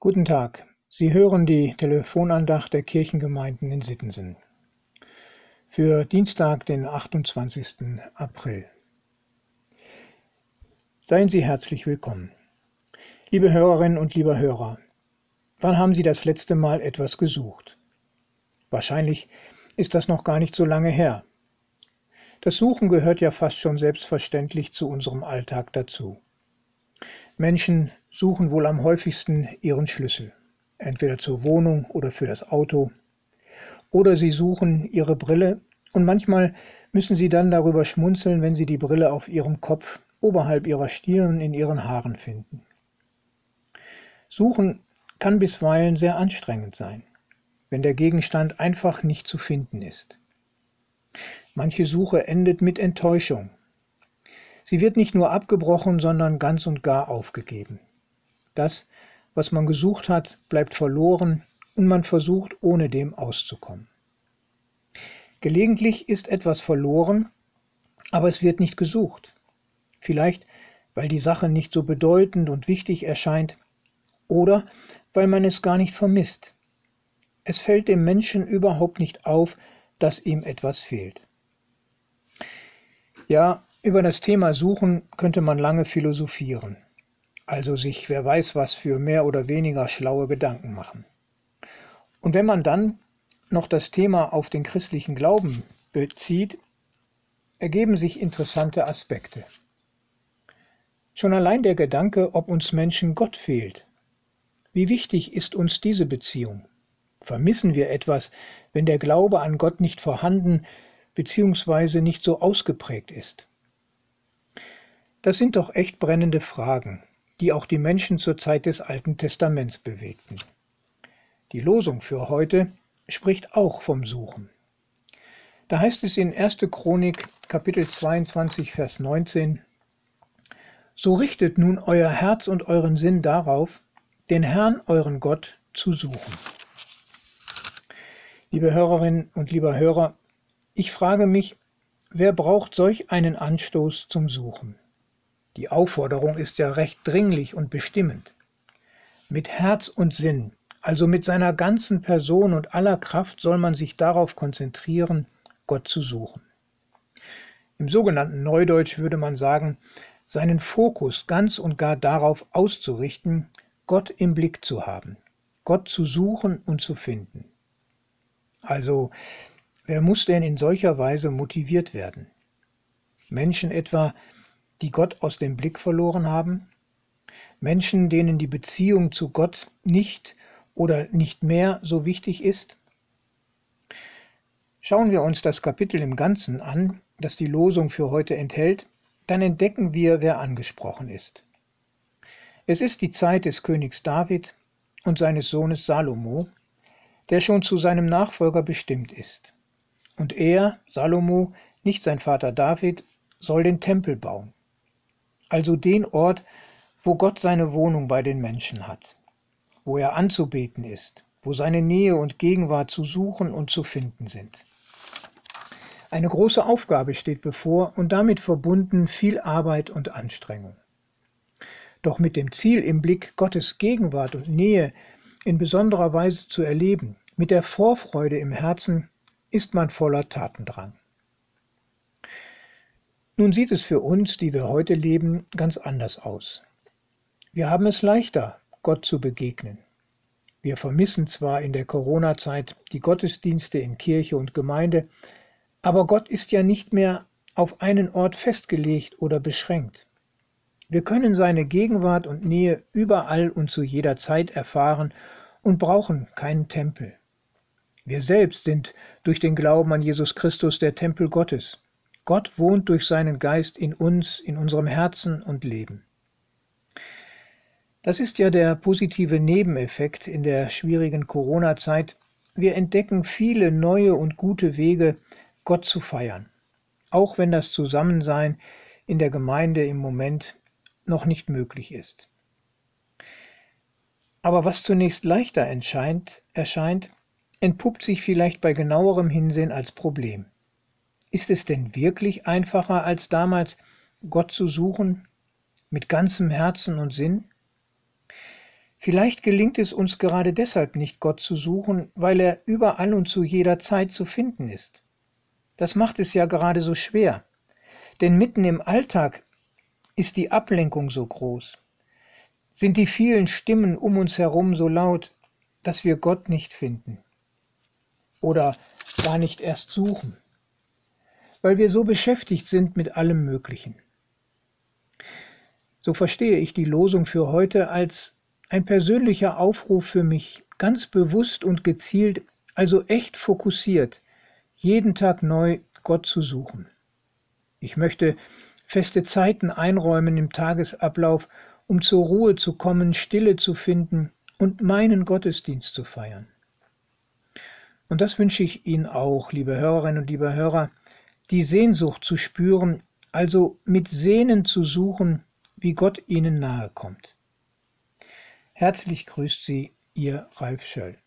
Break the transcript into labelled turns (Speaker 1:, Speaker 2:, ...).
Speaker 1: Guten Tag, Sie hören die Telefonandacht der Kirchengemeinden in Sittensen für Dienstag, den 28. April. Seien Sie herzlich willkommen. Liebe Hörerinnen und lieber Hörer, wann haben Sie das letzte Mal etwas gesucht? Wahrscheinlich ist das noch gar nicht so lange her. Das Suchen gehört ja fast schon selbstverständlich zu unserem Alltag dazu. Menschen suchen wohl am häufigsten ihren Schlüssel, entweder zur Wohnung oder für das Auto. Oder sie suchen ihre Brille und manchmal müssen sie dann darüber schmunzeln, wenn sie die Brille auf ihrem Kopf, oberhalb ihrer Stirn, in ihren Haaren finden. Suchen kann bisweilen sehr anstrengend sein, wenn der Gegenstand einfach nicht zu finden ist. Manche Suche endet mit Enttäuschung. Sie wird nicht nur abgebrochen, sondern ganz und gar aufgegeben. Das, was man gesucht hat, bleibt verloren und man versucht, ohne dem auszukommen. Gelegentlich ist etwas verloren, aber es wird nicht gesucht. Vielleicht, weil die Sache nicht so bedeutend und wichtig erscheint oder weil man es gar nicht vermisst. Es fällt dem Menschen überhaupt nicht auf, dass ihm etwas fehlt. Ja, über das Thema Suchen könnte man lange philosophieren also sich wer weiß was für mehr oder weniger schlaue Gedanken machen. Und wenn man dann noch das Thema auf den christlichen Glauben bezieht, ergeben sich interessante Aspekte. Schon allein der Gedanke, ob uns Menschen Gott fehlt. Wie wichtig ist uns diese Beziehung? Vermissen wir etwas, wenn der Glaube an Gott nicht vorhanden bzw. nicht so ausgeprägt ist? Das sind doch echt brennende Fragen, die auch die Menschen zur Zeit des Alten Testaments bewegten. Die Losung für heute spricht auch vom Suchen. Da heißt es in 1. Chronik Kapitel 22 Vers 19 So richtet nun euer Herz und euren Sinn darauf, den Herrn euren Gott zu suchen. Liebe Hörerinnen und lieber Hörer, ich frage mich, wer braucht solch einen Anstoß zum Suchen? Die Aufforderung ist ja recht dringlich und bestimmend. Mit Herz und Sinn, also mit seiner ganzen Person und aller Kraft soll man sich darauf konzentrieren, Gott zu suchen. Im sogenannten Neudeutsch würde man sagen, seinen Fokus ganz und gar darauf auszurichten, Gott im Blick zu haben, Gott zu suchen und zu finden. Also, wer muss denn in solcher Weise motiviert werden? Menschen etwa, die Gott aus dem Blick verloren haben? Menschen, denen die Beziehung zu Gott nicht oder nicht mehr so wichtig ist? Schauen wir uns das Kapitel im Ganzen an, das die Losung für heute enthält, dann entdecken wir, wer angesprochen ist. Es ist die Zeit des Königs David und seines Sohnes Salomo, der schon zu seinem Nachfolger bestimmt ist. Und er, Salomo, nicht sein Vater David, soll den Tempel bauen also den Ort, wo Gott seine Wohnung bei den Menschen hat, wo er anzubeten ist, wo seine Nähe und Gegenwart zu suchen und zu finden sind. Eine große Aufgabe steht bevor und damit verbunden viel Arbeit und Anstrengung. Doch mit dem Ziel im Blick, Gottes Gegenwart und Nähe in besonderer Weise zu erleben, mit der Vorfreude im Herzen, ist man voller Tatendrang. Nun sieht es für uns, die wir heute leben, ganz anders aus. Wir haben es leichter, Gott zu begegnen. Wir vermissen zwar in der Corona-Zeit die Gottesdienste in Kirche und Gemeinde, aber Gott ist ja nicht mehr auf einen Ort festgelegt oder beschränkt. Wir können seine Gegenwart und Nähe überall und zu jeder Zeit erfahren und brauchen keinen Tempel. Wir selbst sind durch den Glauben an Jesus Christus der Tempel Gottes. Gott wohnt durch seinen Geist in uns, in unserem Herzen und Leben. Das ist ja der positive Nebeneffekt in der schwierigen Corona-Zeit. Wir entdecken viele neue und gute Wege, Gott zu feiern, auch wenn das Zusammensein in der Gemeinde im Moment noch nicht möglich ist. Aber was zunächst leichter erscheint, entpuppt sich vielleicht bei genauerem Hinsehen als Problem. Ist es denn wirklich einfacher als damals, Gott zu suchen mit ganzem Herzen und Sinn? Vielleicht gelingt es uns gerade deshalb nicht, Gott zu suchen, weil er überall und zu jeder Zeit zu finden ist. Das macht es ja gerade so schwer. Denn mitten im Alltag ist die Ablenkung so groß, sind die vielen Stimmen um uns herum so laut, dass wir Gott nicht finden oder gar nicht erst suchen, weil wir so beschäftigt sind mit allem Möglichen. So verstehe ich die Losung für heute als ein persönlicher Aufruf für mich, ganz bewusst und gezielt, also echt fokussiert, jeden Tag neu Gott zu suchen. Ich möchte feste Zeiten einräumen im Tagesablauf, um zur Ruhe zu kommen, Stille zu finden und meinen Gottesdienst zu feiern. Und das wünsche ich Ihnen auch, liebe Hörerinnen und liebe Hörer, die Sehnsucht zu spüren, also mit Sehnen zu suchen, wie Gott Ihnen nahe kommt. Herzlich grüßt Sie, Ihr Ralf Schöll.